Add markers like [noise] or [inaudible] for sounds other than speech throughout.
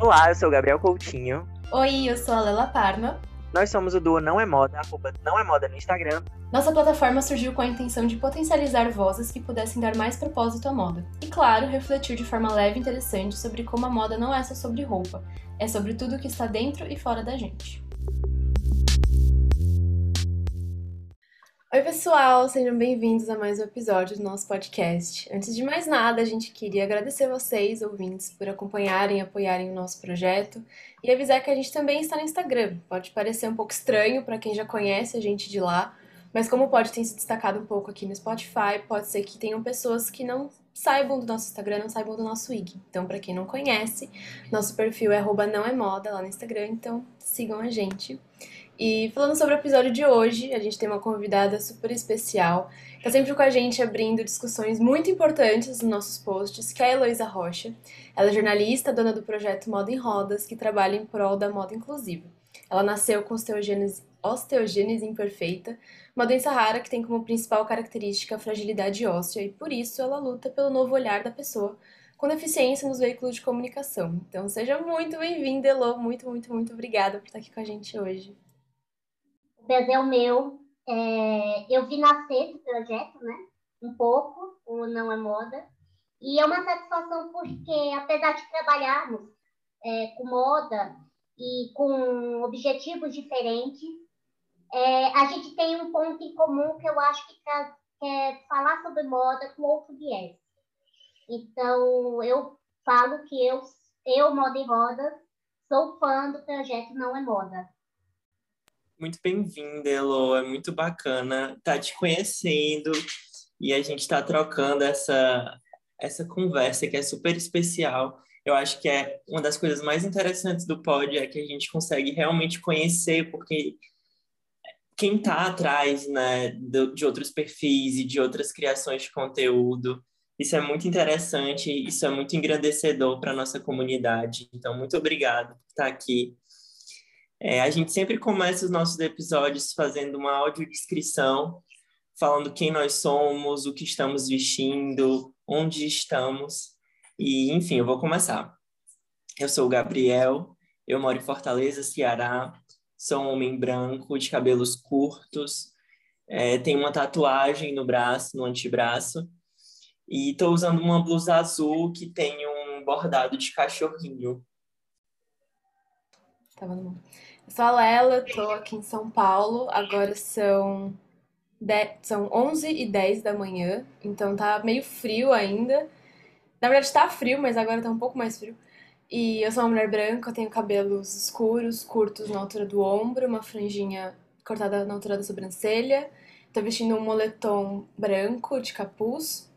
Olá, eu sou o Gabriel Coutinho. Oi, eu sou a Lela Parma. Nós somos o duo Não é Moda, arroba Não é Moda no Instagram. Nossa plataforma surgiu com a intenção de potencializar vozes que pudessem dar mais propósito à moda. E claro, refletir de forma leve e interessante sobre como a moda não é só sobre roupa, é sobre tudo que está dentro e fora da gente. Oi, pessoal, sejam bem-vindos a mais um episódio do nosso podcast. Antes de mais nada, a gente queria agradecer vocês, ouvintes, por acompanharem e apoiarem o nosso projeto e avisar que a gente também está no Instagram. Pode parecer um pouco estranho para quem já conhece a gente de lá, mas como pode ter se destacado um pouco aqui no Spotify, pode ser que tenham pessoas que não saibam do nosso Instagram, não saibam do nosso IG. Então, para quem não conhece, nosso perfil é não é moda lá no Instagram, então sigam a gente. E falando sobre o episódio de hoje, a gente tem uma convidada super especial, que tá sempre com a gente abrindo discussões muito importantes nos nossos posts, que é a Heloísa Rocha. Ela é jornalista, dona do projeto Moda em Rodas, que trabalha em prol da moda inclusiva. Ela nasceu com osteogênese, osteogênese imperfeita, uma doença rara que tem como principal característica a fragilidade óssea, e por isso ela luta pelo novo olhar da pessoa com deficiência nos veículos de comunicação. Então seja muito bem-vinda, Elo. Muito, muito, muito obrigada por estar aqui com a gente hoje prazer é meu. É, eu vi nascer esse projeto, né? Um pouco, o Não é Moda. E é uma satisfação porque, apesar de trabalharmos é, com moda e com objetivos diferentes, é, a gente tem um ponto em comum que eu acho que, que é falar sobre moda com outro viés. Então, eu falo que eu, eu Moda e Roda, sou fã do projeto Não é Moda muito bem-vinda, Elo. É muito bacana estar tá te conhecendo e a gente está trocando essa, essa conversa que é super especial. Eu acho que é uma das coisas mais interessantes do pod é que a gente consegue realmente conhecer, porque quem está atrás né, de outros perfis e de outras criações de conteúdo, isso é muito interessante, isso é muito engrandecedor para a nossa comunidade. Então, muito obrigado por estar aqui é, a gente sempre começa os nossos episódios fazendo uma audiodescrição, falando quem nós somos, o que estamos vestindo, onde estamos. E, enfim, eu vou começar. Eu sou o Gabriel, eu moro em Fortaleza, Ceará, sou um homem branco, de cabelos curtos, é, tenho uma tatuagem no braço, no antebraço, e estou usando uma blusa azul que tem um bordado de cachorrinho. Tava no sou a Lela, tô aqui em São Paulo. Agora são, 10, são 11 e 10 da manhã, então tá meio frio ainda. Na verdade tá frio, mas agora tá um pouco mais frio. E eu sou uma mulher branca, tenho cabelos escuros, curtos na altura do ombro, uma franjinha cortada na altura da sobrancelha. Tô vestindo um moletom branco de capuz.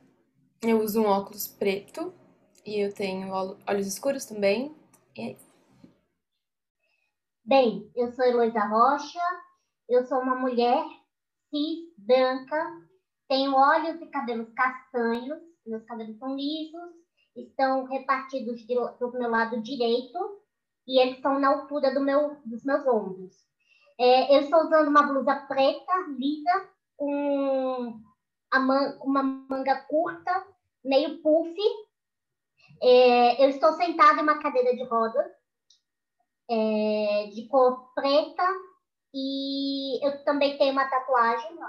Eu uso um óculos preto e eu tenho olhos escuros também. E é isso. Bem, eu sou Heloísa Rocha, eu sou uma mulher cis, branca, tenho olhos e cabelos castanhos, meus cabelos são lisos, estão repartidos do meu lado direito e eles estão na altura do meu, dos meus ombros. É, eu estou usando uma blusa preta, lisa, com man, uma manga curta, meio puff. É, eu estou sentada em uma cadeira de rodas é, de cor preta e eu também tenho uma tatuagem no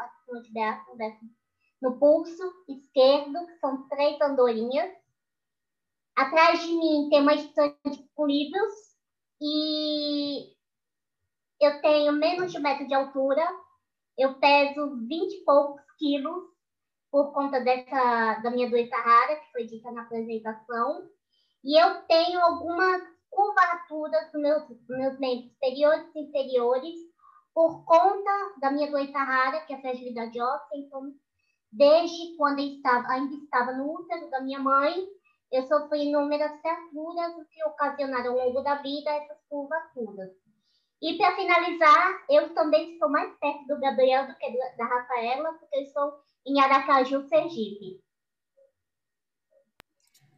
no pulso esquerdo, que são três andorinhas. Atrás de mim tem uma estante com livros e eu tenho menos de um metro de altura, eu peso 20 e poucos quilos por conta dessa, da minha doença rara, que foi dita na apresentação. E eu tenho algumas curvaturas dos meus, meus membros superiores e inferiores por conta da minha doença rara, que é a fragilidade óssea. Então, desde quando eu estava, ainda estava no útero da minha mãe, eu sofri inúmeras fraturas que ocasionaram ao longo da vida essas curvaturas. E para finalizar, eu também estou mais perto do Gabriel do que da Rafaela, porque eu estou em Aracaju, Sergipe.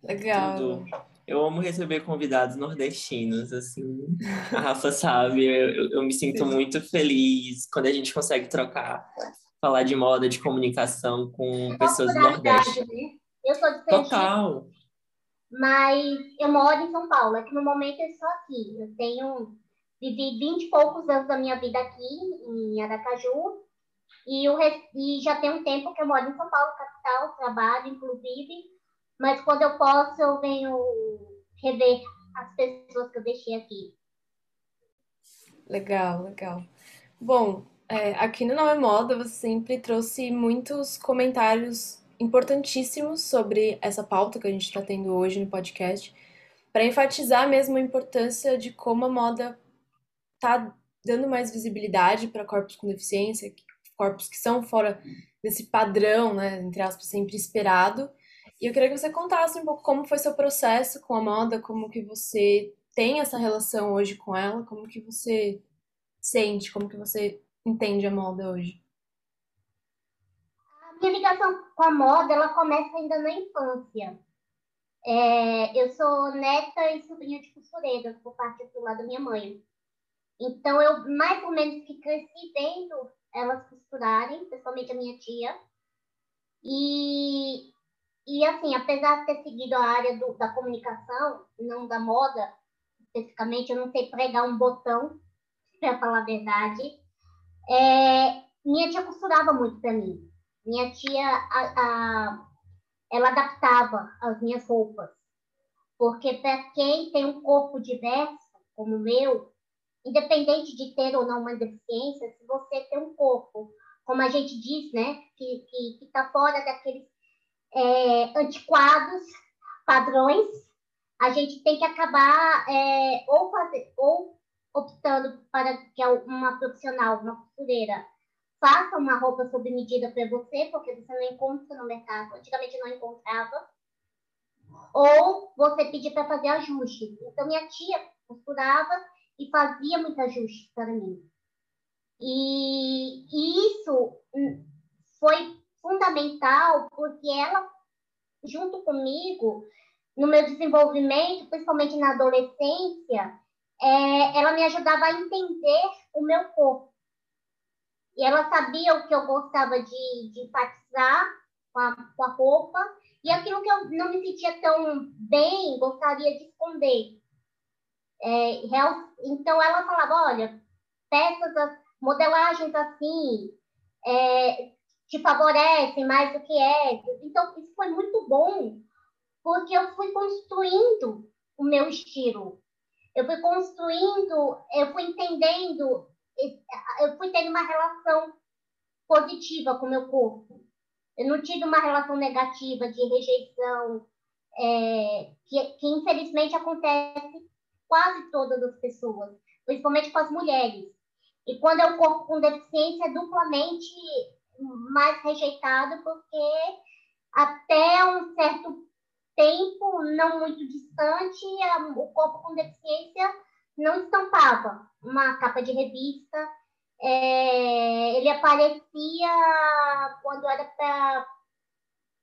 Legal. Tudo. Eu amo receber convidados nordestinos, assim. A Rafa sabe, eu, eu me sinto muito feliz quando a gente consegue trocar, falar de moda, de comunicação com pessoas do Nordeste. Né? Eu sou de Total. mas eu moro em São Paulo. Aqui no momento eu estou aqui. Eu tenho vivi 20 e poucos anos da minha vida aqui em Aracaju e, o, e já tem um tempo que eu moro em São Paulo, capital, trabalho, inclusive, mas quando eu posso eu venho rever as pessoas que eu deixei aqui. Legal, legal. Bom, é, aqui no Não é Moda você sempre trouxe muitos comentários importantíssimos sobre essa pauta que a gente está tendo hoje no podcast, para enfatizar mesmo a importância de como a moda está dando mais visibilidade para corpos com deficiência, corpos que são fora desse padrão, né, entre aspas, sempre esperado. E eu queria que você contasse um pouco como foi seu processo com a moda, como que você tem essa relação hoje com ela, como que você sente, como que você entende a moda hoje. A minha ligação com a moda, ela começa ainda na infância. É, eu sou neta e sobrinha de costureiras por parte do lado da minha mãe. Então, eu mais ou menos que cresci vendo elas costurarem, principalmente a minha tia. E, e assim, apesar de ter seguido a área do, da comunicação, não da moda, especificamente, eu não sei pregar um botão, [laughs] para falar a verdade. É, minha tia costurava muito para mim. Minha tia, a, a, ela adaptava as minhas roupas. Porque para quem tem um corpo diverso, como o meu, independente de ter ou não uma deficiência, se você tem um corpo, como a gente diz, né, que está fora daqueles é, antiquados padrões, a gente tem que acabar é, ou, fazer, ou optando para que uma profissional, uma costureira, faça uma roupa sob medida para você, porque você não encontra no mercado, antigamente não encontrava, ou você pedir para fazer ajustes. Então, minha tia costurava e fazia muito ajuste para mim. E, e isso foi fundamental porque ela, junto comigo, no meu desenvolvimento, principalmente na adolescência, é, ela me ajudava a entender o meu corpo. E ela sabia o que eu gostava de, enfatizar com a, com a roupa e aquilo que eu não me sentia tão bem, gostaria de esconder. É, então ela falava, olha, peças, modelagens assim, é, te favorecem mais do que é. Então isso foi muito bom, porque eu fui construindo o meu estilo. Eu fui construindo, eu fui entendendo, eu fui tendo uma relação positiva com o meu corpo. Eu não tive uma relação negativa de rejeição, é, que, que infelizmente acontece quase todas as pessoas, principalmente com as mulheres. E quando é o corpo com deficiência, é duplamente mais rejeitado, porque até um certo tempo, não muito distante, o corpo com deficiência não estampava uma capa de revista. É, ele aparecia quando era para.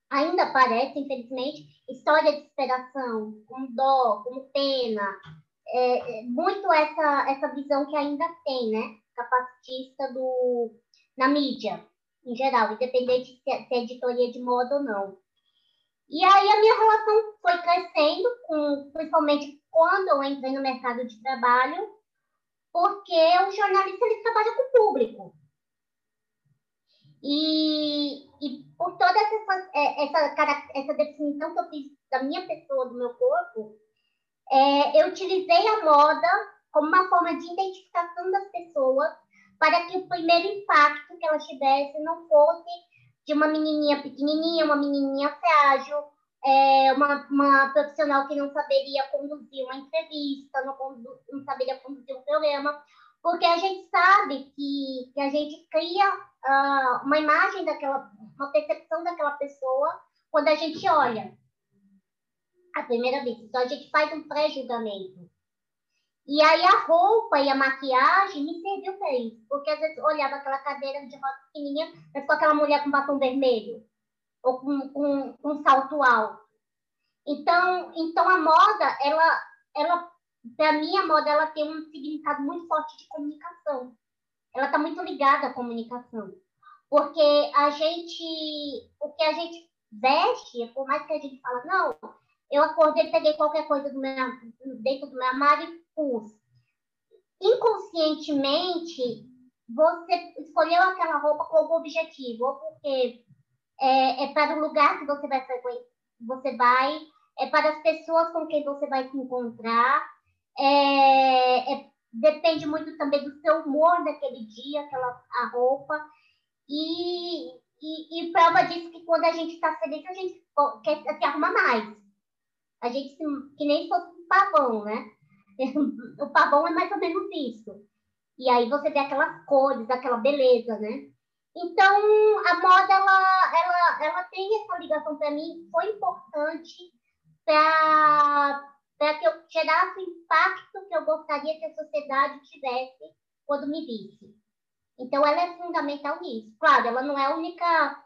Ainda aparece, infelizmente, história de superação, com dó, com pena, é, é, muito essa, essa visão que ainda tem, né? Capacitista do, na mídia, em geral, independente se é, se é editoria de moda ou não. E aí a minha relação foi crescendo, com, principalmente quando eu entrei no mercado de trabalho, porque o jornalista ele trabalha com o público. E, e por toda essa, essa, essa definição que eu fiz da minha pessoa, do meu corpo, é, eu utilizei a moda como uma forma de identificação das pessoas para que o primeiro impacto que elas tivessem não fosse de uma menininha pequenininha, uma menininha frágil, é, uma, uma profissional que não saberia conduzir uma entrevista, não, condu, não saberia conduzir um programa, porque a gente sabe que, que a gente cria uh, uma imagem daquela, uma percepção daquela pessoa quando a gente olha a primeira vez. Então, a gente faz um pré-julgamento. E aí, a roupa e a maquiagem me serviu para isso. Porque, às vezes, eu olhava aquela cadeira de rosa pequenininha, mas com aquela mulher com batom vermelho. Ou com, com, com salto alto. Então, então, a moda, ela, ela para mim, a moda ela tem um significado muito forte de comunicação. Ela está muito ligada à comunicação. Porque a gente, o que a gente veste, por mais que a gente fala, não, eu acordei, peguei qualquer coisa do meu, dentro do meu armário pus. Inconscientemente, você escolheu aquela roupa com algum objetivo, ou porque é, é para o lugar que você vai você vai, é para as pessoas com quem você vai se encontrar, é, é, depende muito também do seu humor daquele dia, aquela a roupa. E, e, e prova disso que quando a gente está feliz, a gente quer se arrumar mais. A gente, se, que nem fosse um pavão, né? O pavão é mais ou menos isso. E aí você vê aquelas cores, aquela beleza, né? Então, a moda, ela, ela, ela tem essa ligação para mim, foi importante para que eu gerasse o impacto que eu gostaria que a sociedade tivesse quando me visse. Então, ela é fundamental nisso. Claro, ela não é a única...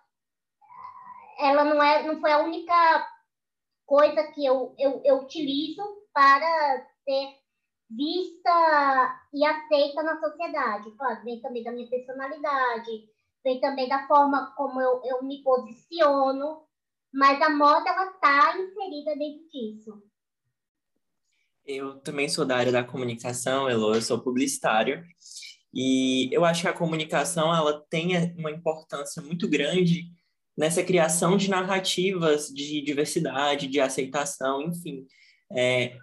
Ela não, é, não foi a única coisa que eu, eu, eu utilizo para ser vista e aceita na sociedade. Claro, vem também da minha personalidade, vem também da forma como eu, eu me posiciono, mas a moda ela está inserida dentro disso. Eu também sou da área da comunicação, Elo, eu sou publicitário, e eu acho que a comunicação ela tem uma importância muito grande nessa criação de narrativas de diversidade, de aceitação, enfim. É,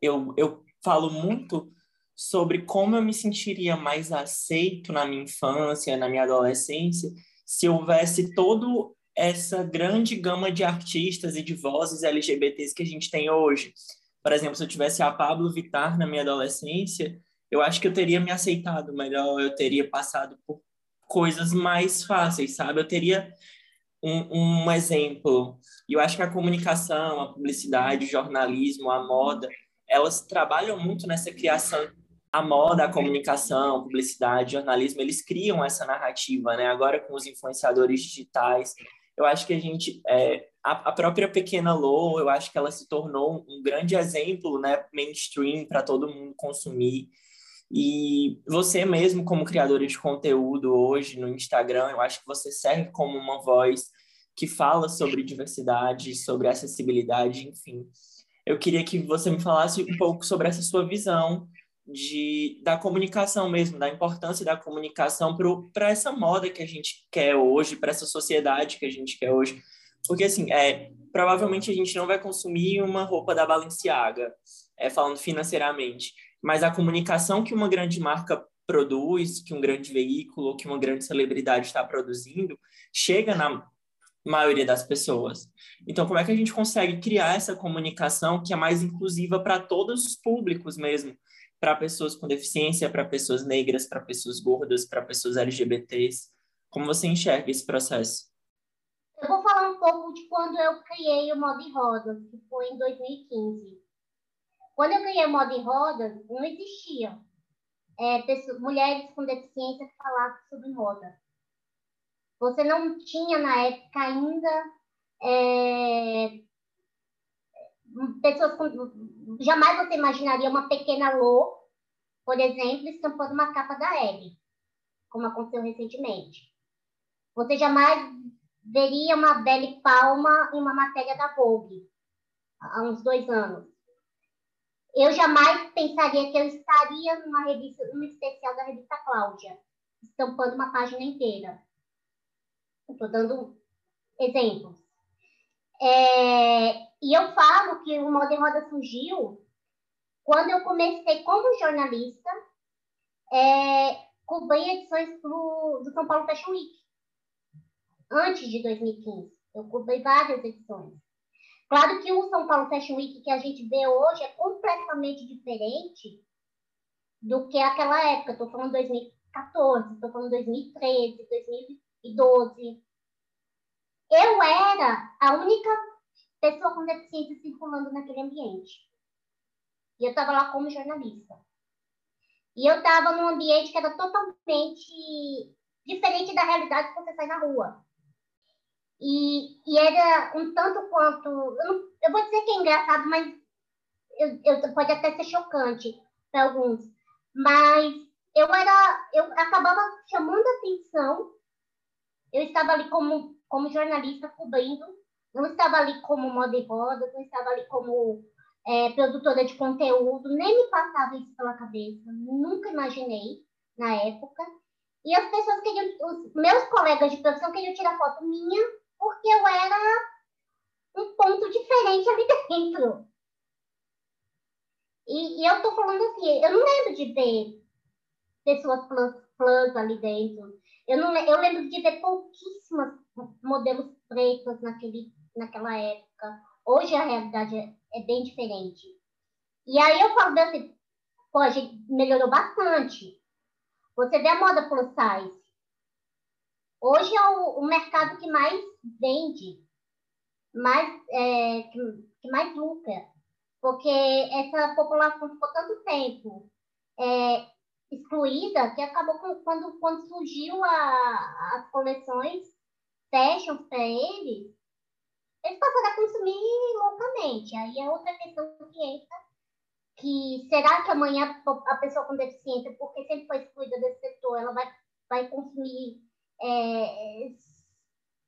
eu, eu falo muito sobre como eu me sentiria mais aceito na minha infância, na minha adolescência, se houvesse todo essa grande gama de artistas e de vozes LGBTs que a gente tem hoje. Por exemplo, se eu tivesse a Pablo Vittar na minha adolescência, eu acho que eu teria me aceitado melhor, eu teria passado por coisas mais fáceis, sabe? Eu teria um, um exemplo. E eu acho que a comunicação, a publicidade, o jornalismo, a moda, elas trabalham muito nessa criação a moda, a comunicação, publicidade, jornalismo, eles criam essa narrativa, né? Agora com os influenciadores digitais, eu acho que a gente, é, a, a, própria Pequena Lô, eu acho que ela se tornou um grande exemplo, né, mainstream para todo mundo consumir. E você mesmo, como criador de conteúdo hoje no Instagram, eu acho que você serve como uma voz que fala sobre diversidade, sobre acessibilidade, enfim. Eu queria que você me falasse um pouco sobre essa sua visão de, da comunicação mesmo, da importância da comunicação para essa moda que a gente quer hoje, para essa sociedade que a gente quer hoje. Porque, assim, é, provavelmente a gente não vai consumir uma roupa da Balenciaga, é, falando financeiramente, mas a comunicação que uma grande marca produz, que um grande veículo, que uma grande celebridade está produzindo, chega na maioria das pessoas. Então, como é que a gente consegue criar essa comunicação que é mais inclusiva para todos os públicos mesmo? para pessoas com deficiência, para pessoas negras, para pessoas gordas, para pessoas LGBTs? Como você enxerga esse processo? Eu vou falar um pouco de quando eu criei o Moda em Rodas, que foi em 2015. Quando eu criei o Moda em Rodas, não existia é, pessoas, mulheres com deficiência que falassem sobre moda. Você não tinha, na época, ainda é, pessoas com, jamais você imaginaria uma pequena Lô, por exemplo, estampando uma capa da Eve, como aconteceu recentemente. Você jamais veria uma Belle Palma em uma matéria da Vogue, há uns dois anos. Eu jamais pensaria que eu estaria numa revista, especial da revista Cláudia, estampando uma página inteira. Estou dando exemplos. É, e eu falo que o Moda em Roda surgiu quando eu comecei como jornalista, é, cobri edições do, do São Paulo Fashion Week, antes de 2015. Eu cobri várias edições. Claro que o São Paulo Fashion Week que a gente vê hoje é completamente diferente do que aquela época. Estou falando 2014, estou falando 2013, 2012. Eu era a única pessoa com deficiência circulando naquele ambiente. E eu estava lá como jornalista. E eu estava num ambiente que era totalmente diferente da realidade que você sai na rua. E, e era um tanto quanto. Eu, não, eu, vou dizer que é engraçado, mas eu, eu, pode até ser chocante para alguns. Mas eu era. Eu acabava chamando atenção. Eu estava ali como, como jornalista cobrindo não estava ali como moda e roda, não estava ali como é, produtora de conteúdo, nem me passava isso pela cabeça, nunca imaginei na época. E as pessoas queriam, os meus colegas de profissão queriam tirar foto minha porque eu era um ponto diferente ali [laughs] dentro. E, e eu tô falando assim, eu não lembro de ver pessoas plus, plus ali dentro. Eu, não, eu lembro de ver pouquíssimas modelos pretos naquele, naquela época. Hoje a realidade é, é bem diferente. E aí eu falo assim, pô, a gente melhorou bastante. Você vê a moda plus size. Hoje é o, o mercado que mais vende, mais, é, que, que mais lucra porque essa população ficou tanto tempo é, excluída que acabou com, quando, quando surgiu a, as coleções fashion para eles, eles passaram a consumir loucamente. Aí é outra questão que entra, que será que amanhã a pessoa com deficiência, porque sempre foi excluída desse setor, ela vai, vai consumir é,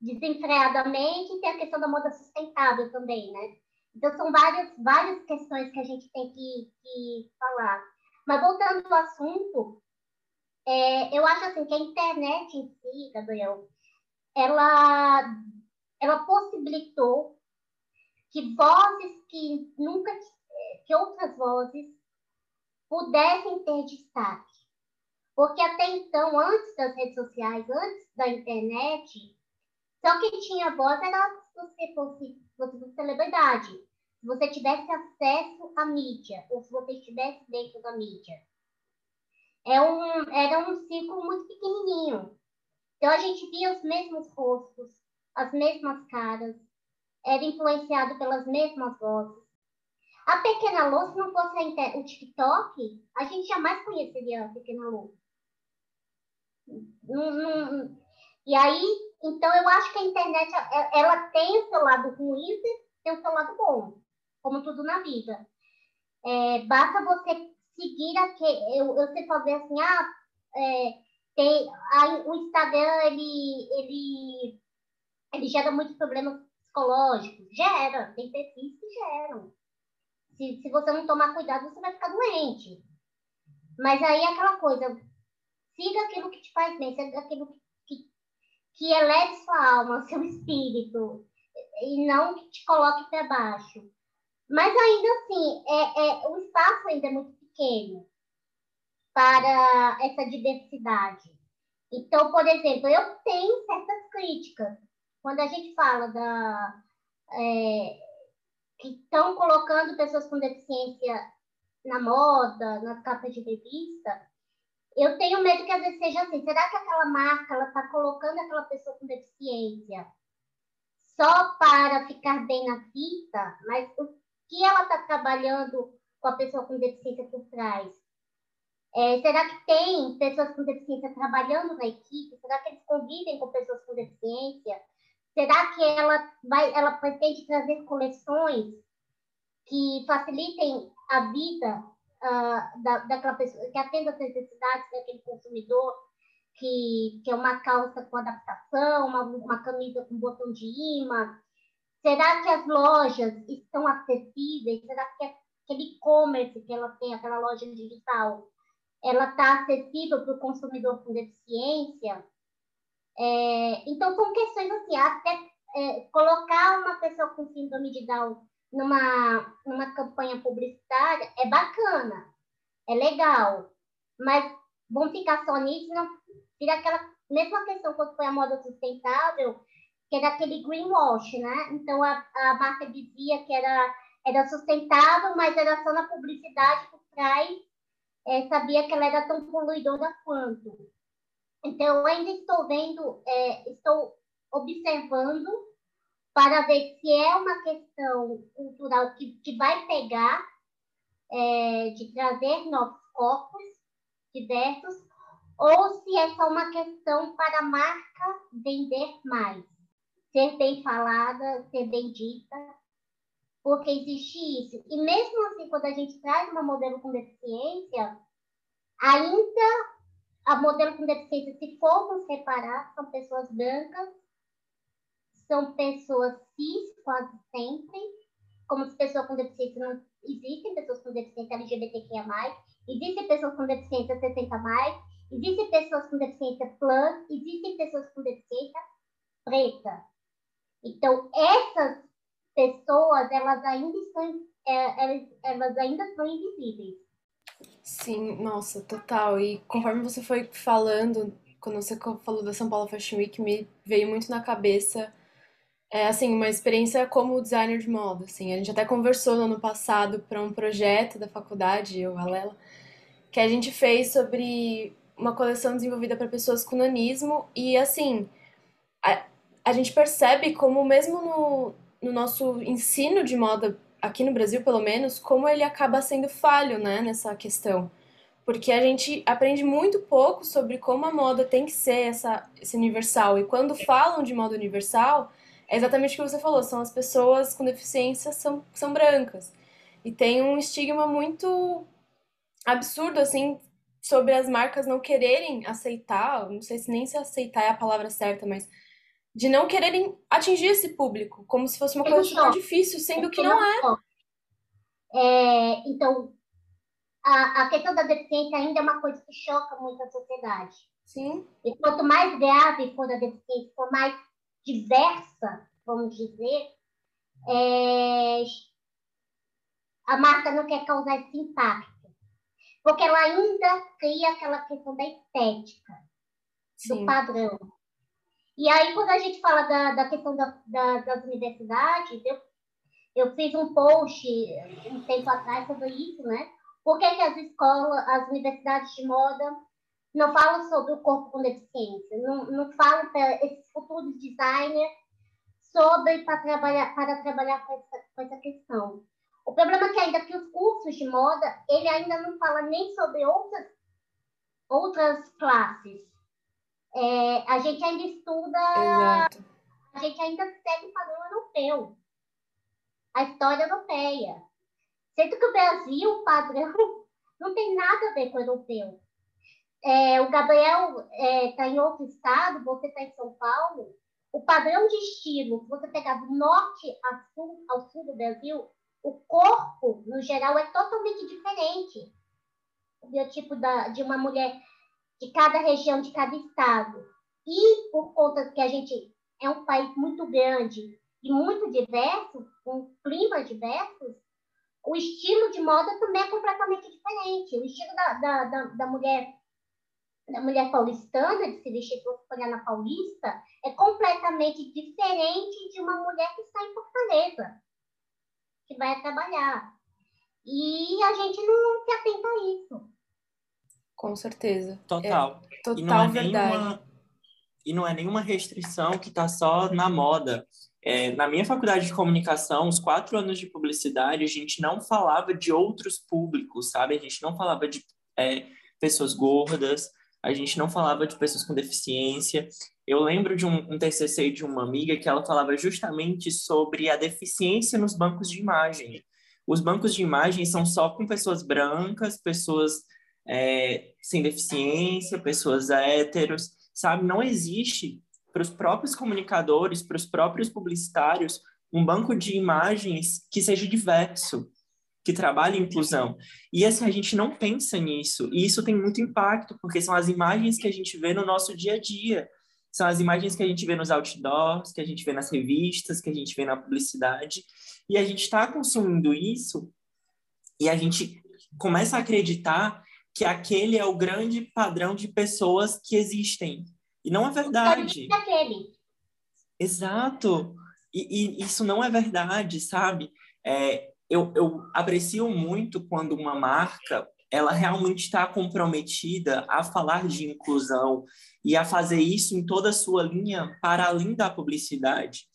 desenfreadamente e tem a questão da moda sustentável também, né? Então, são várias, várias questões que a gente tem que, que falar. Mas, voltando ao assunto, é, eu acho assim que a internet em si, Gabriel, ela, ela possibilitou que vozes que nunca, que outras vozes pudessem ter destaque. Porque até então, antes das redes sociais, antes da internet, só quem tinha voz era você fosse, fosse celebridade se você tivesse acesso à mídia, ou se você estivesse dentro da mídia. É um, era um círculo muito pequenininho. Então, a gente via os mesmos rostos, as mesmas caras, era influenciado pelas mesmas vozes. A Pequena Lô, se não fosse o TikTok, a gente jamais conheceria a Pequena Lô. E aí, então, eu acho que a internet, ela tem o seu lado ruim e tem o seu lado bom como tudo na vida. É, basta você seguir aquele. Eu, eu sei fazer assim, ah, é, tem, aí, o Instagram ele, ele, ele gera muitos problemas psicológicos. Gera, tem perfis que geram. Se, se você não tomar cuidado, você vai ficar doente. Mas aí é aquela coisa, siga aquilo que te faz bem, siga aquilo que, que, que eleve sua alma, [laughs] seu espírito, e não que te coloque para baixo. Mas ainda assim, é, é, o espaço ainda é muito pequeno para essa diversidade. Então, por exemplo, eu tenho certas críticas. Quando a gente fala da. É, que estão colocando pessoas com deficiência na moda, nas capas de revista, eu tenho medo que às vezes seja assim. Será que aquela marca está colocando aquela pessoa com deficiência só para ficar bem na fita? Mas que ela está trabalhando com a pessoa com deficiência por trás? É, será que tem pessoas com deficiência trabalhando na equipe? Será que eles convivem com pessoas com deficiência? Será que ela vai, ela pretende trazer coleções que facilitem a vida uh, da, daquela pessoa, que atenda as necessidades daquele consumidor, que, que é uma calça com adaptação, uma, uma camisa com botão de imã, Será que as lojas estão acessíveis? Será que aquele e-commerce que ela tem, aquela loja digital, ela está acessível para o consumidor com deficiência? É, então, são questões assim, até é, colocar uma pessoa com síndrome de Down numa, numa campanha publicitária é bacana, é legal, mas vão ficar só nisso, não vira aquela mesma questão quando foi a moda sustentável, que era aquele greenwash, né? Então a, a marca dizia que era, era sustentável, mas era só na publicidade por trás, é, sabia que ela era tão poluidora quanto. Então eu ainda estou vendo, é, estou observando para ver se é uma questão cultural que, que vai pegar, é, de trazer novos corpos diversos, ou se é só uma questão para a marca vender mais ser bem falada, ser bem dita, porque existe isso. E mesmo assim, quando a gente traz uma modelo com deficiência, ainda a modelo com deficiência, se formos reparar, são pessoas brancas, são pessoas cis quase sempre, como se pessoas com deficiência não existem pessoas com deficiência LGBTQIA+, existem pessoas com deficiência 60+, existem pessoas com deficiência plus, existem pessoas com deficiência preta. Então, essas pessoas, elas ainda estão, é, elas, elas ainda são invisíveis. Sim, nossa, total. E conforme você foi falando, quando você falou da São Paulo Fashion Week, me veio muito na cabeça é assim, uma experiência como designer de moda, assim. A gente até conversou no ano passado para um projeto da faculdade, eu, a Lela, que a gente fez sobre uma coleção desenvolvida para pessoas com nanismo e assim, a gente percebe como mesmo no, no nosso ensino de moda aqui no Brasil, pelo menos, como ele acaba sendo falho, né, nessa questão. Porque a gente aprende muito pouco sobre como a moda tem que ser essa, esse universal. E quando falam de moda universal, é exatamente o que você falou, são as pessoas com deficiência são, são brancas. E tem um estigma muito absurdo, assim, sobre as marcas não quererem aceitar, não sei se nem se aceitar é a palavra certa, mas de não quererem atingir esse público, como se fosse uma coisa super difícil, sendo que não é. é então, a, a questão da deficiência ainda é uma coisa que choca muito a sociedade. Sim. E quanto mais grave for a deficiência, for mais diversa, vamos dizer, é, a marca não quer causar esse impacto. Porque ela ainda cria aquela questão da estética, Sim. do padrão. E aí, quando a gente fala da, da questão da, da, das universidades, eu, eu fiz um post um tempo atrás sobre isso, né? Por que, que as escolas, as universidades de moda não falam sobre o corpo com deficiência, não, não falam para esses futuros designers sobre para trabalhar, para trabalhar com essa, com essa questão. O problema é que ainda que os cursos de moda, ele ainda não fala nem sobre outras, outras classes. É, a gente ainda estuda, Exato. a gente ainda segue o padrão europeu, a história europeia. Sendo que o Brasil, o padrão, [laughs] não tem nada a ver com o europeu. É, o Gabriel está é, tá em outro estado, você está em São Paulo, o padrão de estilo, se você pegar do norte ao sul, ao sul do Brasil, o corpo, no geral, é totalmente diferente. O biotipo da, de uma mulher de cada região, de cada estado. E por conta que a gente é um país muito grande e muito diverso, com climas diversos, o estilo de moda também é completamente diferente. O estilo da, da, da, da mulher da mulher paulistana, de se vestir na Paulista, é completamente diferente de uma mulher que está em Fortaleza, que vai trabalhar. E a gente não se atenta a isso. Com certeza. Total. É, total e não é verdade. Nenhuma, e não é nenhuma restrição que está só na moda. É, na minha faculdade de comunicação, os quatro anos de publicidade, a gente não falava de outros públicos, sabe? A gente não falava de é, pessoas gordas, a gente não falava de pessoas com deficiência. Eu lembro de um, um TCC de uma amiga que ela falava justamente sobre a deficiência nos bancos de imagem. Os bancos de imagem são só com pessoas brancas, pessoas é, sem deficiência, pessoas héteros, sabe? Não existe para os próprios comunicadores, para os próprios publicitários, um banco de imagens que seja diverso que trabalha em inclusão. E assim, a gente não pensa nisso. E isso tem muito impacto, porque são as imagens que a gente vê no nosso dia a dia. São as imagens que a gente vê nos outdoors, que a gente vê nas revistas, que a gente vê na publicidade. E a gente está consumindo isso e a gente começa a acreditar que aquele é o grande padrão de pessoas que existem. E não é verdade. Exato. E, e, isso não é verdade, sabe? É, eu, eu aprecio muito quando uma marca ela realmente está comprometida a falar de inclusão e a fazer isso em toda a sua linha para além da publicidade.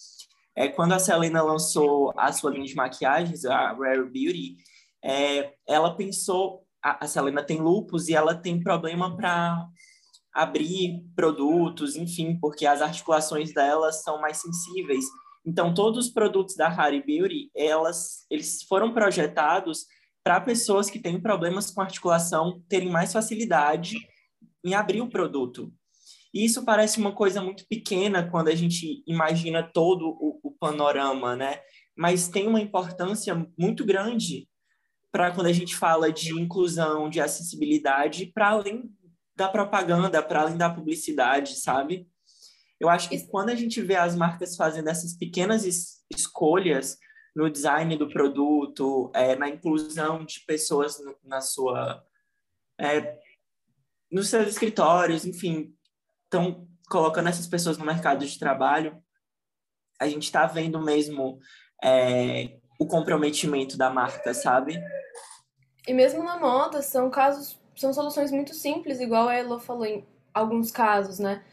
É, quando a Selena lançou a sua linha de maquiagens, a Rare Beauty, é, ela pensou, a, Selena tem lupus e ela tem problema para abrir produtos, enfim, porque as articulações dela são mais sensíveis. Então, todos os produtos da Harry Beauty, elas, eles foram projetados para pessoas que têm problemas com articulação terem mais facilidade em abrir o produto. E isso parece uma coisa muito pequena quando a gente imagina todo o, o panorama, né? Mas tem uma importância muito grande para quando a gente fala de inclusão, de acessibilidade, para além da propaganda, para além da publicidade, sabe? Eu acho que quando a gente vê as marcas fazendo essas pequenas es escolhas no design do produto, é, na inclusão de pessoas no, na sua, é, nos seus escritórios, enfim, estão colocando essas pessoas no mercado de trabalho, a gente está vendo mesmo é, o comprometimento da marca, sabe? E mesmo na moda, são casos, são soluções muito simples, igual a Elo falou em alguns casos, né?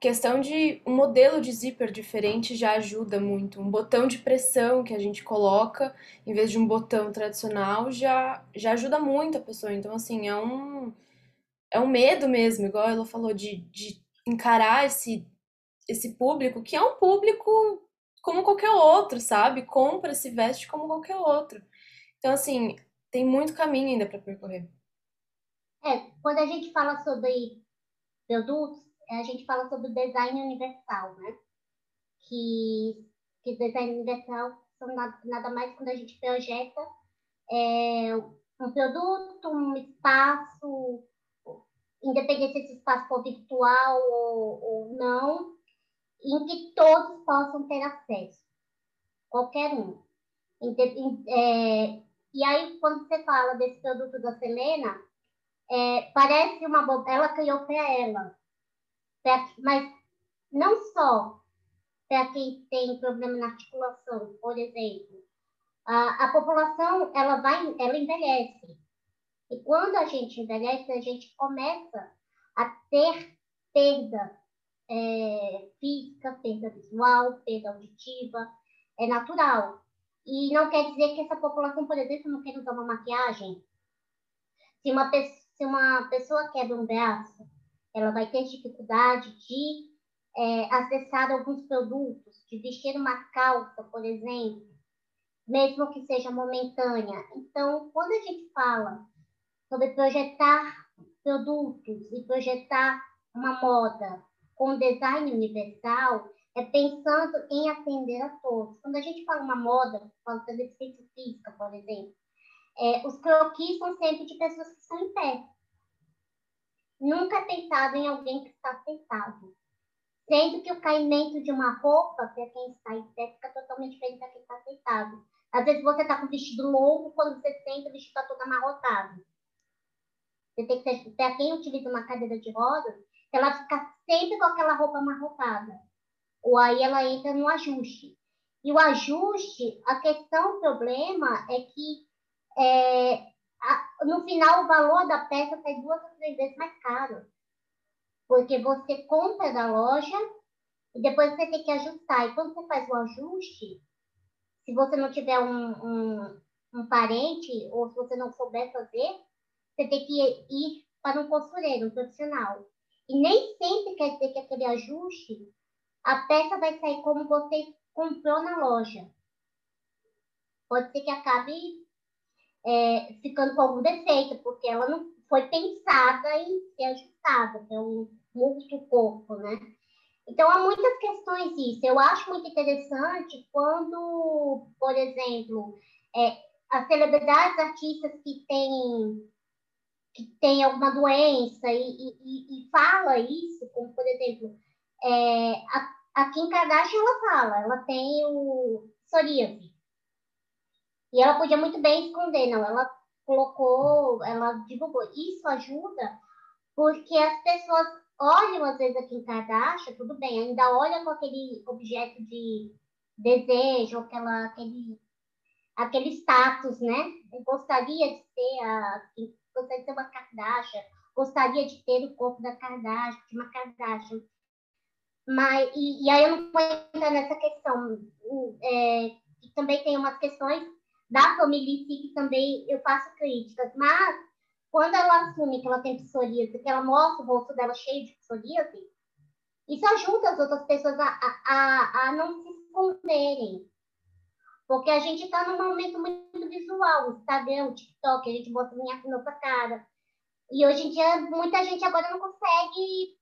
Questão de um modelo de zíper diferente já ajuda muito. Um botão de pressão que a gente coloca, em vez de um botão tradicional, já, já ajuda muito a pessoa. Então, assim, é um, é um medo mesmo, igual ela falou, de, de encarar esse, esse público, que é um público como qualquer outro, sabe? Compra, se veste como qualquer outro. Então, assim, tem muito caminho ainda para percorrer. É, quando a gente fala sobre produtos, a gente fala sobre design universal, né? Que, que design universal são nada, nada mais quando a gente projeta é, um produto, um espaço, independente se esse espaço for virtual ou, ou não, em que todos possam ter acesso, qualquer um. É, e aí, quando você fala desse produto da Selena, é, parece uma boba, ela criou para ela, mas não só para quem tem problema na articulação, por exemplo. A, a população, ela vai, ela envelhece. E quando a gente envelhece, a gente começa a ter perda é, física, perda visual, perda auditiva, é natural. E não quer dizer que essa população, por exemplo, não quer usar uma maquiagem. Se uma, se uma pessoa quebra um braço, ela vai ter dificuldade de é, acessar alguns produtos, de vestir uma calça, por exemplo, mesmo que seja momentânea. Então, quando a gente fala sobre projetar produtos e projetar uma moda com design universal é pensando em atender a todos. Quando a gente fala uma moda, fala de deficiência física, por exemplo, é, os croquis são sempre de pessoas que estão em pé. Nunca é pensado em alguém que está sentado. Sendo que o caimento de uma roupa, para quem está em pé, fica totalmente diferente da quem está sentado. Às vezes você está com o vestido longo, quando você senta, o vestido está todo amarrotado. Você tem que ter, para quem utiliza uma cadeira de rodas, ela fica sempre com aquela roupa amarrotada. Ou aí ela entra no ajuste. E o ajuste, a questão, o problema é que é, a, no final o valor da peça sai duas ou três vezes mais caro. Porque você compra da loja e depois você tem que ajustar. E quando você faz o ajuste, se você não tiver um, um, um parente ou se você não souber fazer, você tem que ir para um costureiro, um profissional. E nem sempre quer dizer que aquele ajuste, a peça vai sair como você comprou na loja. Pode ser que acabe é, ficando com algum defeito, porque ela não foi pensada em ser ajustada, é um músculo corpo, né? Então, há muitas questões isso. Eu acho muito interessante quando, por exemplo, é, as celebridades artistas que têm que tem alguma doença e, e, e fala isso, como por exemplo, é, a, a Kim Kardashian ela fala, ela tem o psoríase. E ela podia muito bem esconder, não, ela colocou, ela divulgou. Isso ajuda porque as pessoas olham às vezes a Kim Kardashian, tudo bem, ainda olham com aquele objeto de desejo, aquela, aquele, aquele status, né? Eu gostaria de ser a gostaria de ser uma Kardashian, gostaria de ter o corpo da Kardashian, de uma Kardashian. Mas, e, e aí eu não vou entrar nessa questão. É, também tem umas questões da família em si que também eu faço críticas, mas quando ela assume que ela tem psoríase, que ela mostra o rosto dela cheio de psoríase, isso ajuda as outras pessoas a, a, a não se esconderem. Porque a gente está num momento muito visual, o Instagram, o TikTok, a gente bota minha nossa cara. E hoje em dia, muita gente agora não consegue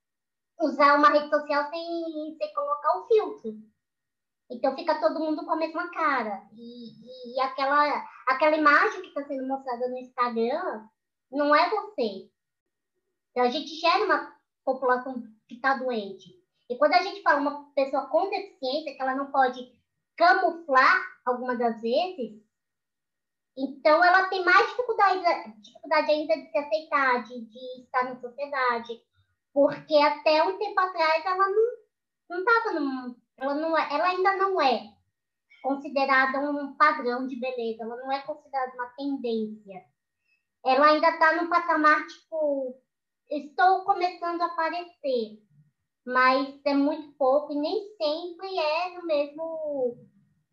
usar uma rede social sem, sem colocar o filtro. Então fica todo mundo com a mesma cara. E, e aquela, aquela imagem que está sendo mostrada no Instagram não é você. Então a gente gera uma população que está doente. E quando a gente fala uma pessoa com deficiência, que ela não pode camuflar algumas das vezes, então ela tem mais dificuldade, dificuldade ainda de se aceitar, de, de estar na sociedade. Porque até um tempo atrás ela não estava num ela, não é, ela ainda não é considerada um padrão de beleza, ela não é considerada uma tendência. Ela ainda está num patamar, tipo, estou começando a aparecer, mas é muito pouco e nem sempre é no mesmo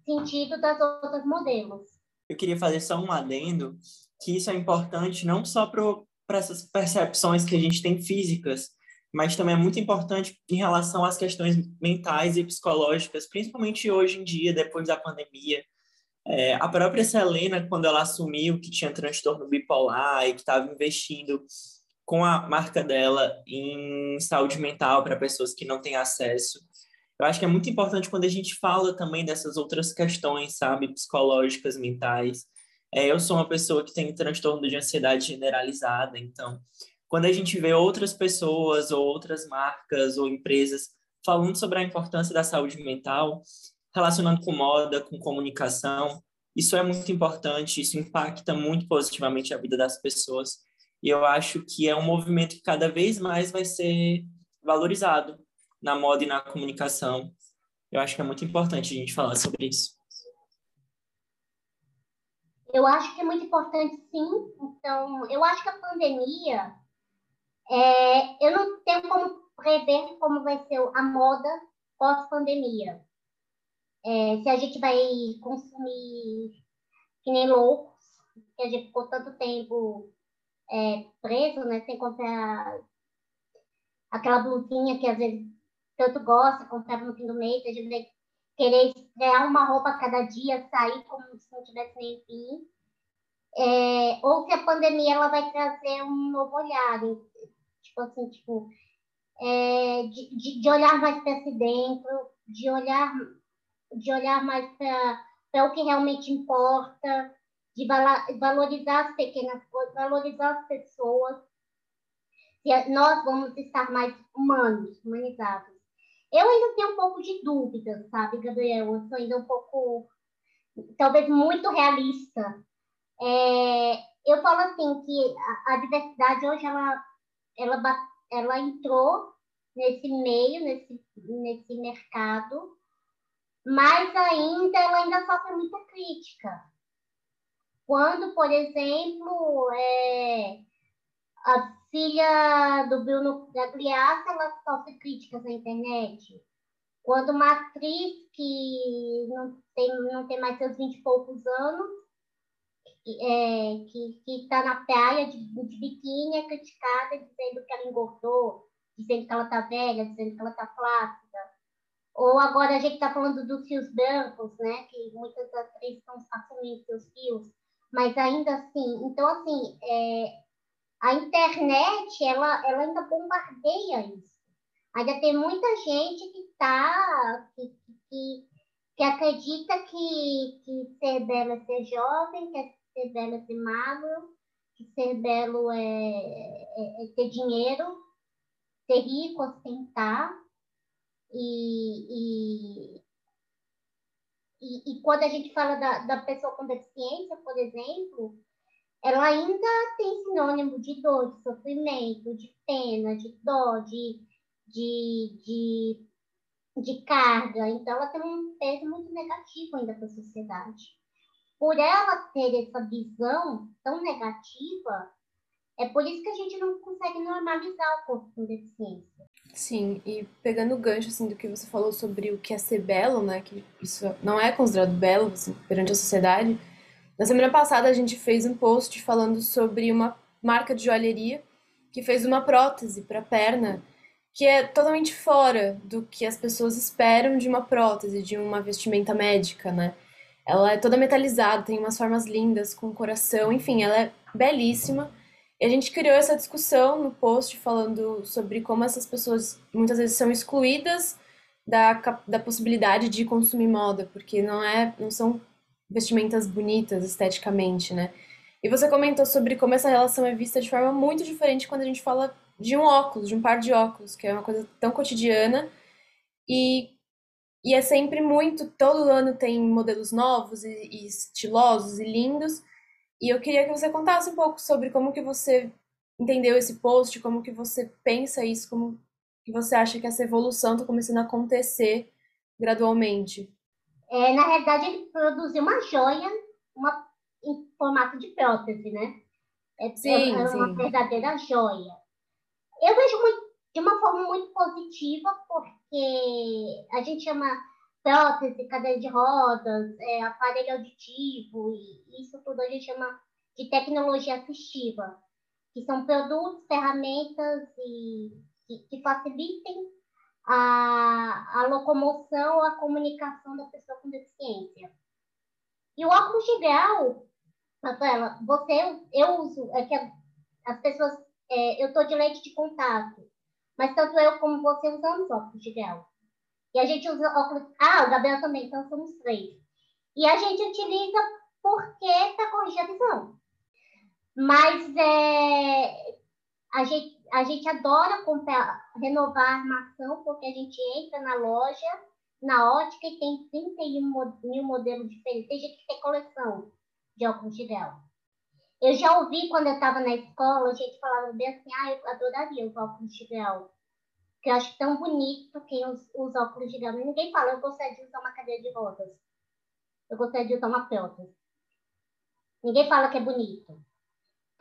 sentido das outras modelos. Eu queria fazer só um adendo, que isso é importante não só para essas percepções que a gente tem físicas, mas também é muito importante em relação às questões mentais e psicológicas, principalmente hoje em dia, depois da pandemia. É, a própria Selena, quando ela assumiu que tinha transtorno bipolar e que estava investindo com a marca dela em saúde mental para pessoas que não têm acesso, eu acho que é muito importante quando a gente fala também dessas outras questões, sabe, psicológicas, mentais. É, eu sou uma pessoa que tem transtorno de ansiedade generalizada, então quando a gente vê outras pessoas ou outras marcas ou empresas falando sobre a importância da saúde mental, relacionando com moda, com comunicação, isso é muito importante, isso impacta muito positivamente a vida das pessoas. E eu acho que é um movimento que cada vez mais vai ser valorizado na moda e na comunicação. Eu acho que é muito importante a gente falar sobre isso. Eu acho que é muito importante, sim. Então, eu acho que a pandemia é, eu não tenho como prever como vai ser a moda pós-pandemia. É, se a gente vai consumir que nem loucos, que a gente ficou tanto tempo é, preso, né, sem comprar aquela blusinha que às vezes tanto gosta, comprava no fim do mês, vai querer estrear uma roupa cada dia, sair como se não tivesse nem fim. É, ou se a pandemia ela vai trazer um novo olhar, tipo assim, tipo, é, de, de, de, olhar mais para si dentro, de olhar, de olhar mais para o que realmente importa, de valorizar as pequenas coisas, valorizar as pessoas. E nós vamos estar mais humanos, humanizados. Eu ainda tenho um pouco de dúvida, sabe, Gabriel? Eu sou ainda um pouco, talvez muito realista. É, eu falo assim que a, a diversidade hoje ela ela, ela entrou nesse meio, nesse, nesse mercado, mas ainda ela ainda sofre muita crítica. Quando, por exemplo, é, a filha do Bruno Gagliasso, ela sofre críticas na internet. Quando uma atriz que não tem, não tem mais seus vinte e poucos anos é, que está na praia de, de biquíni é criticada dizendo que ela engordou, dizendo que ela está velha, dizendo que ela está flácida. Ou agora a gente está falando dos fios brancos, né? Que muitas atrizes estão assumindo seus fios, mas ainda assim, então assim, é, a internet ela, ela ainda bombardeia isso. Ainda tem muita gente que está que, que, que acredita que, que ser bela é ser jovem, que é ser belo é ser magro, que ser belo é, é, é ter dinheiro, ser rico, ostentar. E, e, e, e, quando a gente fala da, da pessoa com deficiência, por exemplo, ela ainda tem sinônimo de dor, de sofrimento, de pena, de dó, de, de, de, de carga. Então, ela tem um peso muito negativo ainda para a sociedade por ela ter essa visão tão negativa, é por isso que a gente não consegue normalizar o corpo com deficiência. Sim, e pegando o gancho assim, do que você falou sobre o que é ser belo, né? Que isso não é considerado belo assim, perante a sociedade. Na semana passada a gente fez um post falando sobre uma marca de joalheria que fez uma prótese para perna que é totalmente fora do que as pessoas esperam de uma prótese, de uma vestimenta médica, né? Ela é toda metalizada, tem umas formas lindas, com coração, enfim, ela é belíssima. E a gente criou essa discussão no post falando sobre como essas pessoas muitas vezes são excluídas da, da possibilidade de consumir moda, porque não é, não são vestimentas bonitas esteticamente, né? E você comentou sobre como essa relação é vista de forma muito diferente quando a gente fala de um óculos, de um par de óculos, que é uma coisa tão cotidiana e, e é sempre muito. Todo ano tem modelos novos e, e estilosos e lindos. E eu queria que você contasse um pouco sobre como que você entendeu esse post, como que você pensa isso, como que você acha que essa evolução está começando a acontecer gradualmente. É, na realidade, ele produziu uma joia uma, em formato de prótese, né? É, sim, é uma sim. verdadeira joia. Eu vejo muito, de uma forma muito positiva, porque a gente chama prótese, cadeira de rodas, é, aparelho auditivo, e isso tudo a gente chama de tecnologia assistiva, que são produtos, ferramentas e, que, que facilitem a, a locomoção, a comunicação da pessoa com deficiência. E o óculos de grau, Rafaela, você, eu uso, é que as pessoas, é, eu estou de leite de contato, mas tanto eu como você usamos óculos de grau. E a gente usa óculos. Ah, o Gabriel também, então somos três. E a gente utiliza porque para corrigir a visão. Mas é, a, gente, a gente adora comprar, renovar a armação, porque a gente entra na loja, na ótica, e tem 31 mil modelos diferentes. Tem gente que tem coleção de óculos de grau. Eu já ouvi quando eu estava na escola, a gente falava bem assim, ah, eu adoraria os óculos de grau que eu acho tão bonito quem usa óculos de grau. Ninguém fala, eu gostaria de usar uma cadeira de rodas. Eu gostaria de usar uma prótese. Ninguém fala que é bonito.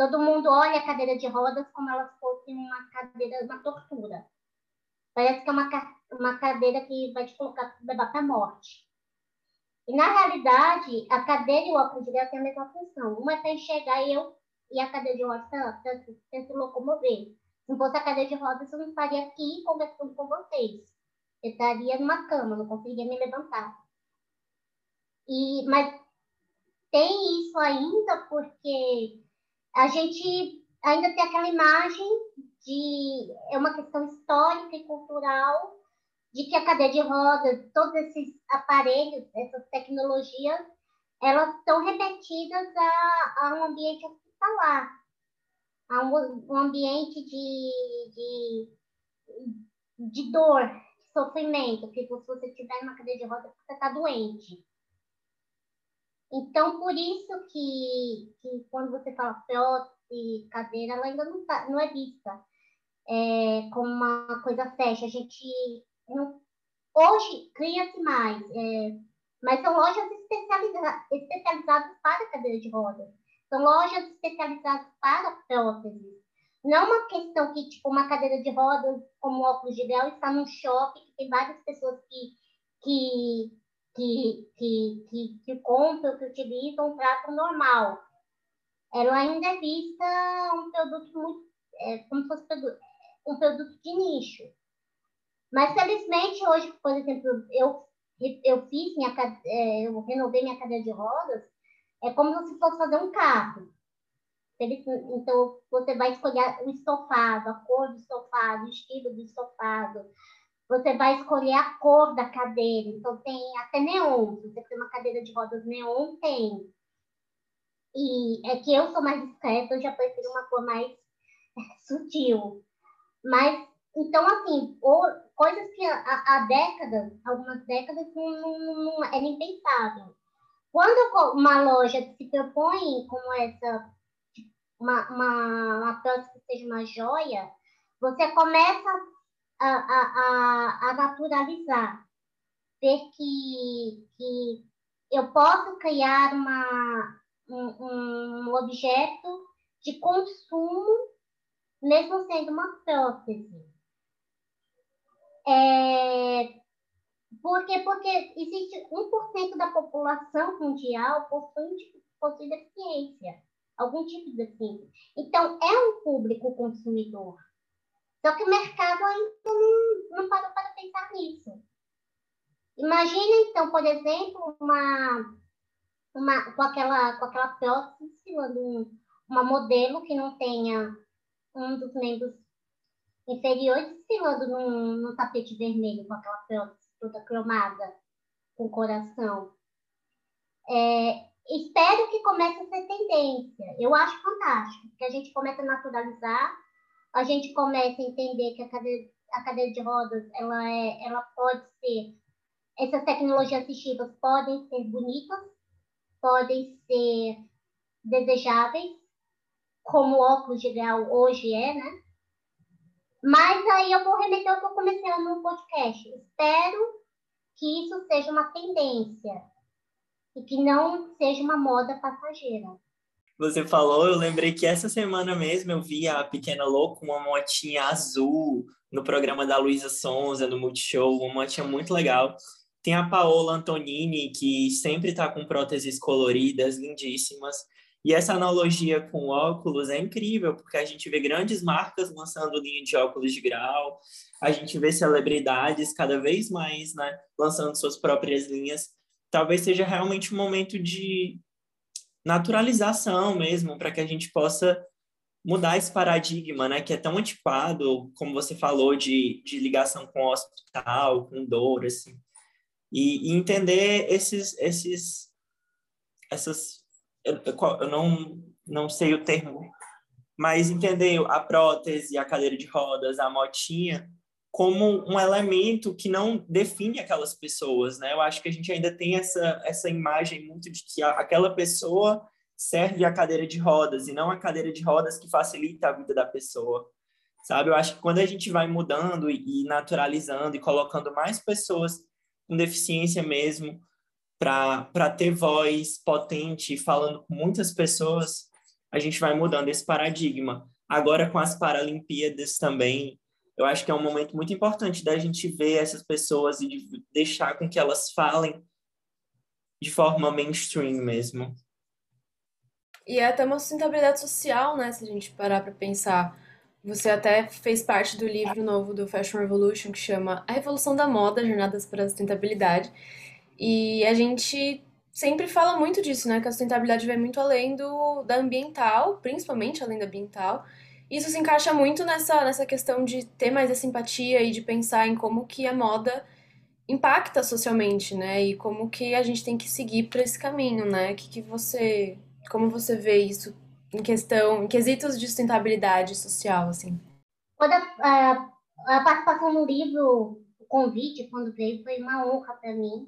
Todo mundo olha a cadeira de rodas como ela fosse uma cadeira, uma tortura. Parece que é uma, uma cadeira que vai te colocar, levar para a morte. E, na realidade, a cadeira e o óculos de grau têm a mesma função. Uma é para enxergar eu e a cadeira de rodas para se locomover. Se fosse a cadeira de rodas, eu não estaria aqui conversando com vocês. Eu estaria numa cama, não conseguiria me levantar. E, mas tem isso ainda porque a gente ainda tem aquela imagem de é uma questão histórica e cultural de que a cadeira de rodas, todos esses aparelhos, essas tecnologias, elas estão remetidas a, a um ambiente hospitalar a um, um ambiente de, de, de dor, de sofrimento, que se você estiver numa cadeira de rodas, você está doente. Então, por isso que, que quando você fala prótese, cadeira, ela ainda não, tá, não é vista é, como uma coisa fecha. A gente não, hoje cria-se mais, é, mas são lojas especializadas, especializadas para cadeira de rodas. São lojas especializadas para próteses. Não uma questão que, tipo, uma cadeira de rodas, como óculos de grau, está num shopping, que tem várias pessoas que, que, que, que, que, que compram, que utilizam um trato normal. Ela ainda é vista um produto muito, é, como se fosse um produto de nicho. Mas, felizmente, hoje, por exemplo, eu, eu fiz minha, é, eu renovei minha cadeira de rodas, é como se fosse fazer um carro. Então, você vai escolher o estofado, a cor do estofado, o estilo do estofado. Você vai escolher a cor da cadeira. Então, tem até neon. Se você tem uma cadeira de rodas neon, tem. E é que eu sou mais discreta, eu já prefiro uma cor mais [laughs] sutil. Mas, então, assim, coisas que há, décadas, algumas décadas, não, não, não era impensável. Quando uma loja se propõe como essa, uma, uma, uma que seja uma joia, você começa a, a, a, naturalizar. Ver que, que eu posso criar uma, um, um objeto de consumo, mesmo sendo uma prótese. É, por quê? Porque existe 1% da população mundial possui, possui deficiência, algum tipo de deficiência. Então, é um público consumidor. Só que o mercado ainda não, não parou para pensar nisso. Imagina, então, por exemplo, uma, uma, com, aquela, com aquela prótese um, uma modelo que não tenha um dos membros inferiores desfilando num, num tapete vermelho com aquela prótese toda cromada, com coração. É, espero que comece a ser tendência. Eu acho fantástico, que a gente comece a naturalizar, a gente comece a entender que a cadeira, a cadeira de rodas ela, é, ela pode ser, essas tecnologias assistivas podem ser bonitas, podem ser desejáveis, como o óculos de grau hoje é, né? Mas aí eu vou remeter ao que eu comecei no podcast. Espero que isso seja uma tendência e que não seja uma moda passageira. Você falou, eu lembrei que essa semana mesmo eu vi a Pequena Louco, uma motinha azul no programa da Luísa Sonza, no Multishow, uma motinha muito legal. Tem a Paola Antonini, que sempre está com próteses coloridas, lindíssimas. E essa analogia com óculos é incrível, porque a gente vê grandes marcas lançando linha de óculos de grau, a gente vê celebridades cada vez mais né, lançando suas próprias linhas. Talvez seja realmente um momento de naturalização mesmo, para que a gente possa mudar esse paradigma, né, que é tão antiquado, como você falou, de, de ligação com o hospital, com dor, assim. E, e entender esses, esses, essas eu, eu não, não sei o termo, mas entender a prótese, a cadeira de rodas, a motinha, como um elemento que não define aquelas pessoas, né? Eu acho que a gente ainda tem essa, essa imagem muito de que a, aquela pessoa serve a cadeira de rodas e não a cadeira de rodas que facilita a vida da pessoa, sabe? Eu acho que quando a gente vai mudando e, e naturalizando e colocando mais pessoas com deficiência mesmo para ter voz potente, falando com muitas pessoas, a gente vai mudando esse paradigma. Agora, com as Paralimpíadas também, eu acho que é um momento muito importante da gente ver essas pessoas e de deixar com que elas falem de forma mainstream mesmo. E é até uma sustentabilidade social, né? Se a gente parar para pensar. Você até fez parte do livro novo do Fashion Revolution que chama A Revolução da Moda: Jornadas para a Sustentabilidade. E a gente sempre fala muito disso, né? Que a sustentabilidade vai muito além do, da ambiental, principalmente além da ambiental. Isso se encaixa muito nessa, nessa questão de ter mais essa empatia e de pensar em como que a moda impacta socialmente, né? E como que a gente tem que seguir para esse caminho, né? Que, que você, como você vê isso em questão, em quesitos de sustentabilidade social, assim? Quando a, a, a participação no livro, o convite, quando veio, foi uma honra para mim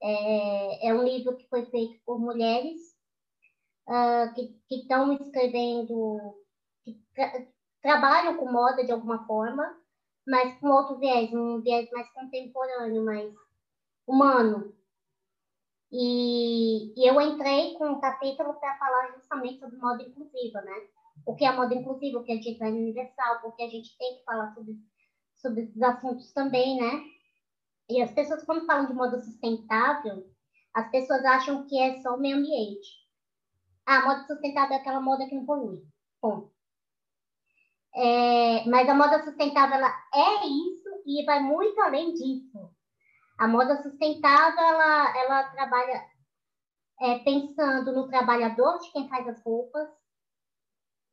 é, é um livro que foi feito por mulheres uh, que estão escrevendo, que tra trabalham com moda de alguma forma, mas com outro viés, um viés mais contemporâneo, mais humano. E, e eu entrei com um capítulo para falar justamente sobre moda inclusiva, né? O que é moda inclusiva, o que é universal, porque a gente tem que falar sobre, sobre esses assuntos também, né? E as pessoas, quando falam de moda sustentável, as pessoas acham que é só o meio ambiente. Ah, moda sustentável é aquela moda que não polui. Ponto. É, mas a moda sustentável ela é isso e vai muito além disso. A moda sustentável ela, ela trabalha é, pensando no trabalhador de quem faz as roupas,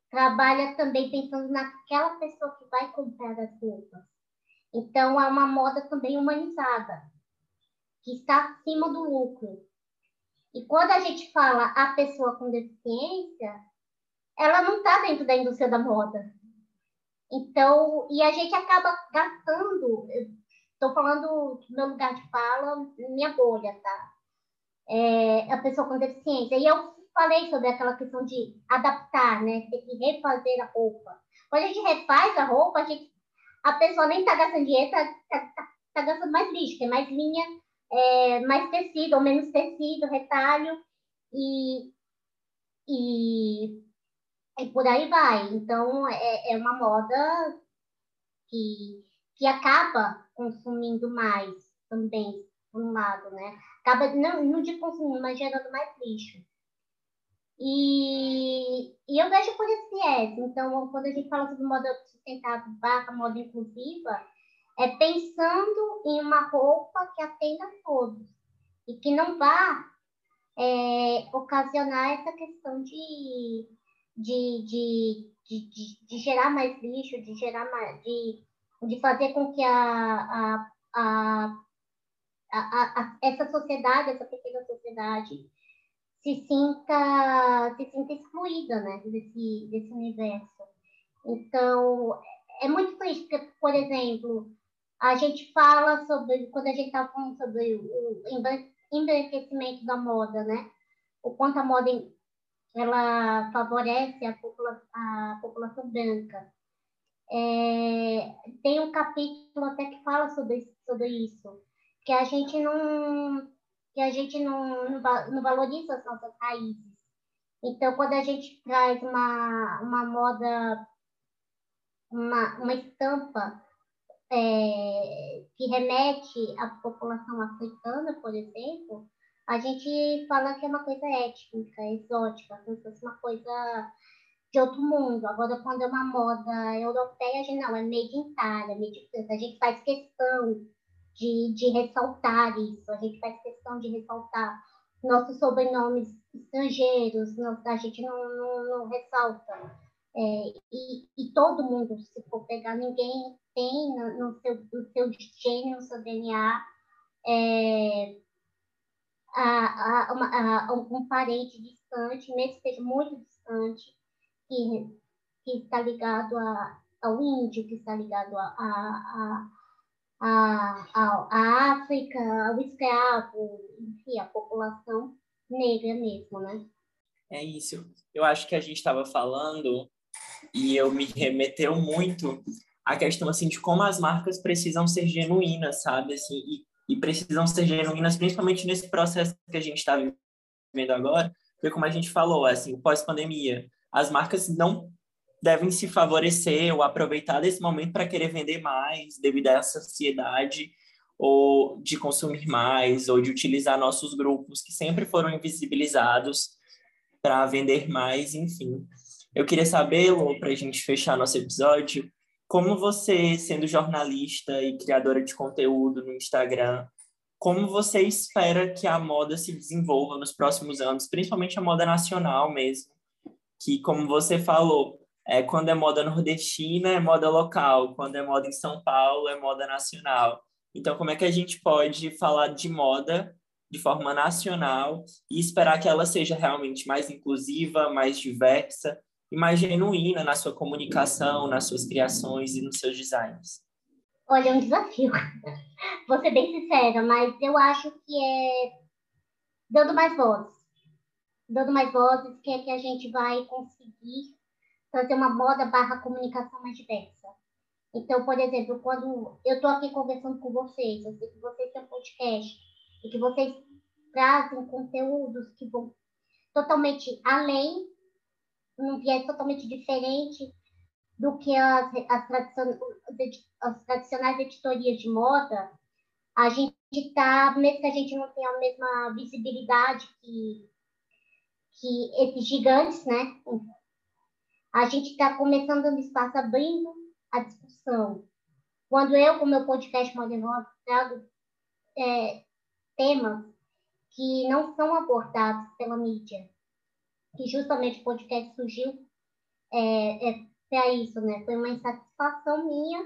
trabalha também pensando naquela pessoa que vai comprar as roupas. Então, é uma moda também humanizada, que está acima do lucro. E quando a gente fala a pessoa com deficiência, ela não está dentro da indústria da moda. Então, e a gente acaba gastando, estou falando do meu lugar de fala, minha bolha, tá? É, a pessoa com deficiência. E eu falei sobre aquela questão de adaptar, né? Ter que refazer a roupa. Quando a gente refaz a roupa, a gente a pessoa nem está gastando dinheiro, está tá, tá, tá, gastando mais lixo, que é mais linha, é, mais tecido ou menos tecido, retalho, e, e, e por aí vai. Então, é, é uma moda que, que acaba consumindo mais também, por um lado, né? Acaba, não, não de consumindo, mas gerando mais lixo. E, e eu vejo por esse viés. Então, quando a gente fala sobre moda sustentável barra moda inclusiva, é pensando em uma roupa que atenda a todos e que não vá é, ocasionar essa questão de, de, de, de, de, gerar mais lixo, de gerar mais, de, de fazer com que a, a, a essa sociedade, essa pequena sociedade, se sinta, se sinta excluída né, desse, desse universo. Então, é muito triste, porque, por exemplo, a gente fala sobre, quando a gente está falando sobre o embranquecimento da moda, né? O quanto a moda ela favorece a, popula a população branca. É, tem um capítulo até que fala sobre, sobre isso, que a gente não que a gente não, não, não valoriza as nossas raízes. Então, quando a gente traz uma, uma moda, uma, uma estampa é, que remete à população africana, por exemplo, a gente fala que é uma coisa étnica, exótica, como se fosse uma coisa de outro mundo. Agora, quando é uma moda europeia, a gente não, é made in Italia, made in A gente faz questão de, de ressaltar isso, a gente faz questão de ressaltar nossos sobrenomes estrangeiros, não, a gente não, não, não ressalta. É, e, e, todo mundo, se for pegar, ninguém tem no, no seu, no seu gene, no seu DNA, é, a, a, uma, a, um parente distante, mesmo que seja muito distante, que, que está ligado a, ao índio, que está ligado a, a, a, a, África, ao escravo, enfim, a população negra mesmo, né? É isso. Eu acho que a gente estava falando e eu me remeteu muito à questão assim de como as marcas precisam ser genuínas, sabe? Assim, e, e precisam ser genuínas principalmente nesse processo que a gente está vivendo agora, porque como a gente falou, assim, pós-pandemia, as marcas não devem se favorecer ou aproveitar desse momento para querer vender mais devido a ansiedade ou de consumir mais ou de utilizar nossos grupos que sempre foram invisibilizados para vender mais, enfim. Eu queria saber, para a gente fechar nosso episódio, como você, sendo jornalista e criadora de conteúdo no Instagram, como você espera que a moda se desenvolva nos próximos anos, principalmente a moda nacional mesmo, que, como você falou, é, quando é moda nordestina, é moda local. Quando é moda em São Paulo, é moda nacional. Então, como é que a gente pode falar de moda de forma nacional e esperar que ela seja realmente mais inclusiva, mais diversa e mais genuína na sua comunicação, nas suas criações e nos seus designs? Olha, é um desafio. [laughs] Vou ser bem sincera, mas eu acho que é dando mais vozes. Dando mais vozes que é que a gente vai conseguir fazer uma moda barra comunicação mais diversa. Então, por exemplo, quando eu estou aqui conversando com vocês, eu sei que vocês têm um podcast e que vocês trazem conteúdos que vão totalmente além, num viés totalmente diferente do que as, as, tradicion, as tradicionais editorias de moda, a gente está, mesmo que a gente não tenha a mesma visibilidade que, que esses gigantes, né? a gente está começando um espaço abrindo a discussão. Quando eu, com meu podcast Modern trago é, temas que não são abordados pela mídia, que justamente o podcast surgiu é, é para isso, né? Foi uma insatisfação minha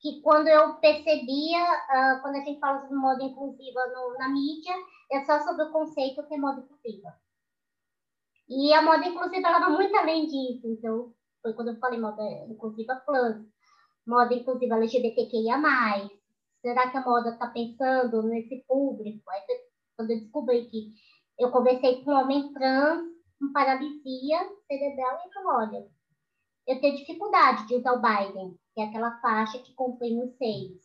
que quando eu percebia, uh, quando a gente fala sobre moda inclusiva no, na mídia, é só sobre o conceito que é moda inclusiva. E a moda inclusiva ela vai muito além disso. Então, foi quando eu falei moda inclusiva plus, moda inclusiva LGBTQIA+. Será que a moda está pensando nesse público? Aí, quando eu descobri que eu conversei com um homem trans com paralisia cerebral e olha, eu tenho dificuldade de usar o Biden, que é aquela faixa que comprei nos seis.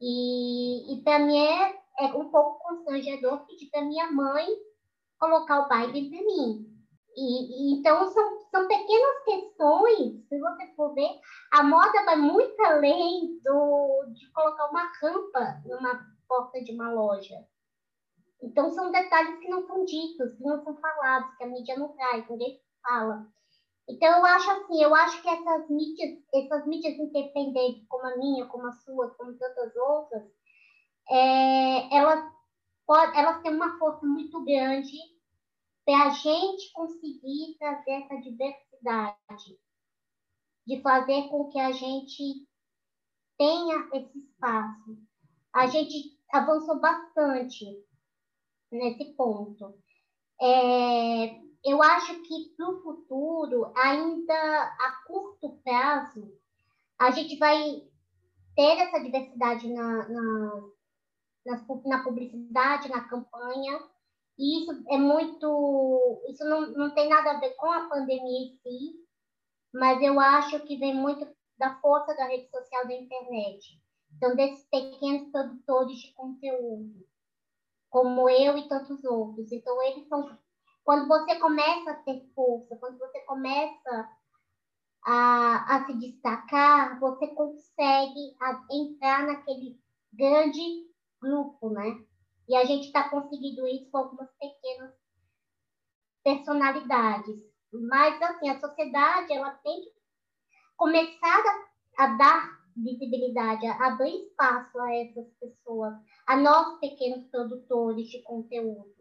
E, e mim é, é um pouco constrangedor pedir para minha mãe colocar o Biden para mim. E, e, então, são, são pequenas questões, se você for ver, a moda vai muito além do, de colocar uma rampa numa porta de uma loja. Então, são detalhes que não são ditos, que não são falados, que a mídia não traz, ninguém fala. Então, eu acho assim, eu acho que essas mídias, essas mídias independentes, como a minha, como a sua, como tantas outras, é, elas, pode, elas têm uma força muito grande para a gente conseguir trazer essa diversidade, de fazer com que a gente tenha esse espaço. A gente avançou bastante nesse ponto. É, eu acho que para o futuro, ainda a curto prazo, a gente vai ter essa diversidade na, na, na, na publicidade, na campanha, e isso é muito. Isso não, não tem nada a ver com a pandemia em si, mas eu acho que vem muito da força da rede social da internet. Então, desses pequenos produtores de conteúdo, como eu e tantos outros. Então, eles são quando você começa a ter força, quando você começa a, a se destacar, você consegue entrar naquele grande grupo, né? E a gente está conseguindo isso com algumas pequenas personalidades. Mas, assim, a sociedade, ela tem que começar a, a dar visibilidade, a abrir espaço a essas pessoas, a nós pequenos produtores de conteúdo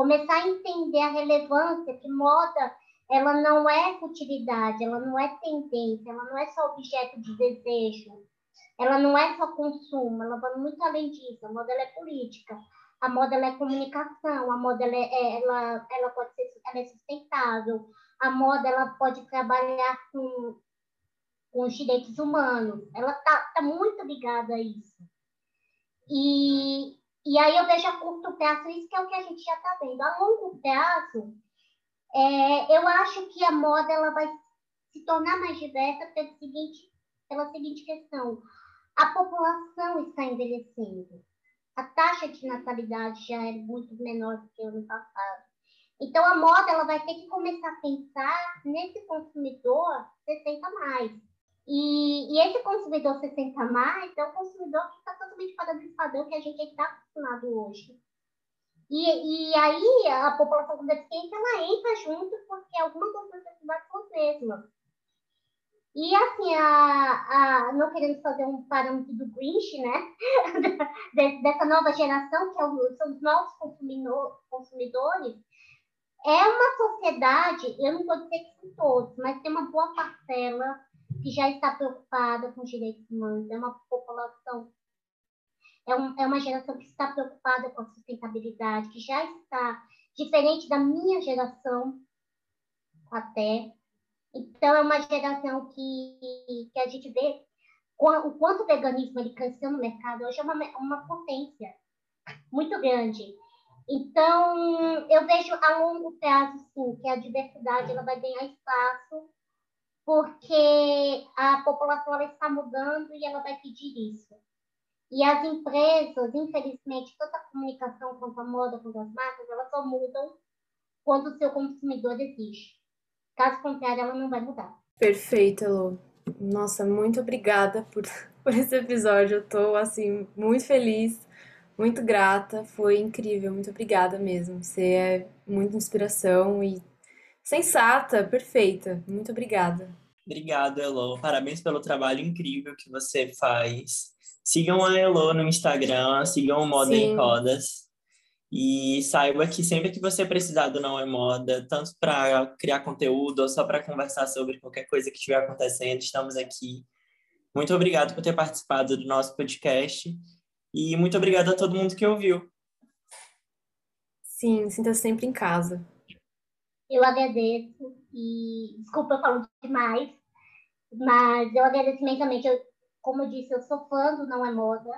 começar a entender a relevância que moda ela não é utilidade, ela não é tendência, ela não é só objeto de desejo, ela não é só consumo, ela vai muito além disso. A moda é política, a moda é comunicação, a moda ela, é, ela, ela pode ser ela é sustentável, a moda ela pode trabalhar com, com os direitos humanos, ela está tá muito ligada a isso. E, e aí eu vejo a curto prazo, isso que é o que a gente já está vendo. A longo prazo, é, eu acho que a moda ela vai se tornar mais diversa pelo seguinte, pela seguinte questão. A população está envelhecendo. A taxa de natalidade já é muito menor do que o ano passado. Então, a moda ela vai ter que começar a pensar nesse consumidor 60 mais. E, e esse consumidor 60 mais é o consumidor que está totalmente fora do padrão que a gente está acostumado hoje. E, e aí a população com deficiência ela entra junto porque algumas das necessidades são as mesmas. E assim, a, a, não querendo fazer um parâmetro do Grinch, né? [laughs] Dessa nova geração, que é o, são os novos consumidores, é uma sociedade, eu não vou dizer que são todos, mas tem uma boa parcela que já está preocupada com os direitos humanos, é uma população, é, um, é uma geração que está preocupada com a sustentabilidade, que já está diferente da minha geração até. Então, é uma geração que, que a gente vê o quanto o veganismo ele cresceu no mercado. Hoje é uma, uma potência muito grande. Então, eu vejo a longo prazo, sim, que a diversidade ela vai ganhar espaço porque a população está mudando e ela vai pedir isso. E as empresas, infelizmente, tanto a comunicação quanto a moda, quanto as marcas, elas só mudam quando o seu consumidor existe. Caso contrário, ela não vai mudar. Perfeito, Elô. Nossa, muito obrigada por, [laughs] por esse episódio. Eu tô, assim, muito feliz, muito grata. Foi incrível, muito obrigada mesmo. Você é muita inspiração e sensata, perfeita. Muito obrigada. Obrigado, Elo. Parabéns pelo trabalho incrível que você faz. Sigam a Elo no Instagram, sigam o Moda Sim. em Rodas. E saiba que sempre que você precisar do Não é Moda, tanto para criar conteúdo ou só para conversar sobre qualquer coisa que estiver acontecendo, estamos aqui. Muito obrigado por ter participado do nosso podcast e muito obrigado a todo mundo que ouviu. Sim, sinta -se sempre em casa. Eu agradeço e desculpa eu falo demais, mas eu agradeço imensamente. Eu, como eu disse, eu sou fã do Não é Moda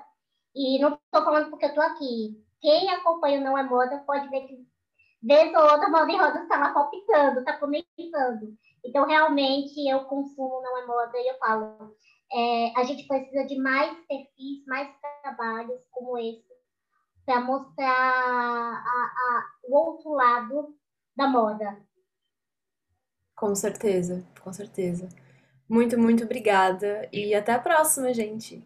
e não estou falando porque eu estou aqui. Quem acompanha o Não é Moda pode ver que vez ou outra Moda em Roda está lá palpitando, está comentando. Então, realmente, eu consumo Não é Moda e eu falo, é, a gente precisa de mais perfis, mais trabalhos como esse para mostrar a, a, o outro lado da moda. Com certeza, com certeza. Muito, muito obrigada e até a próxima, gente.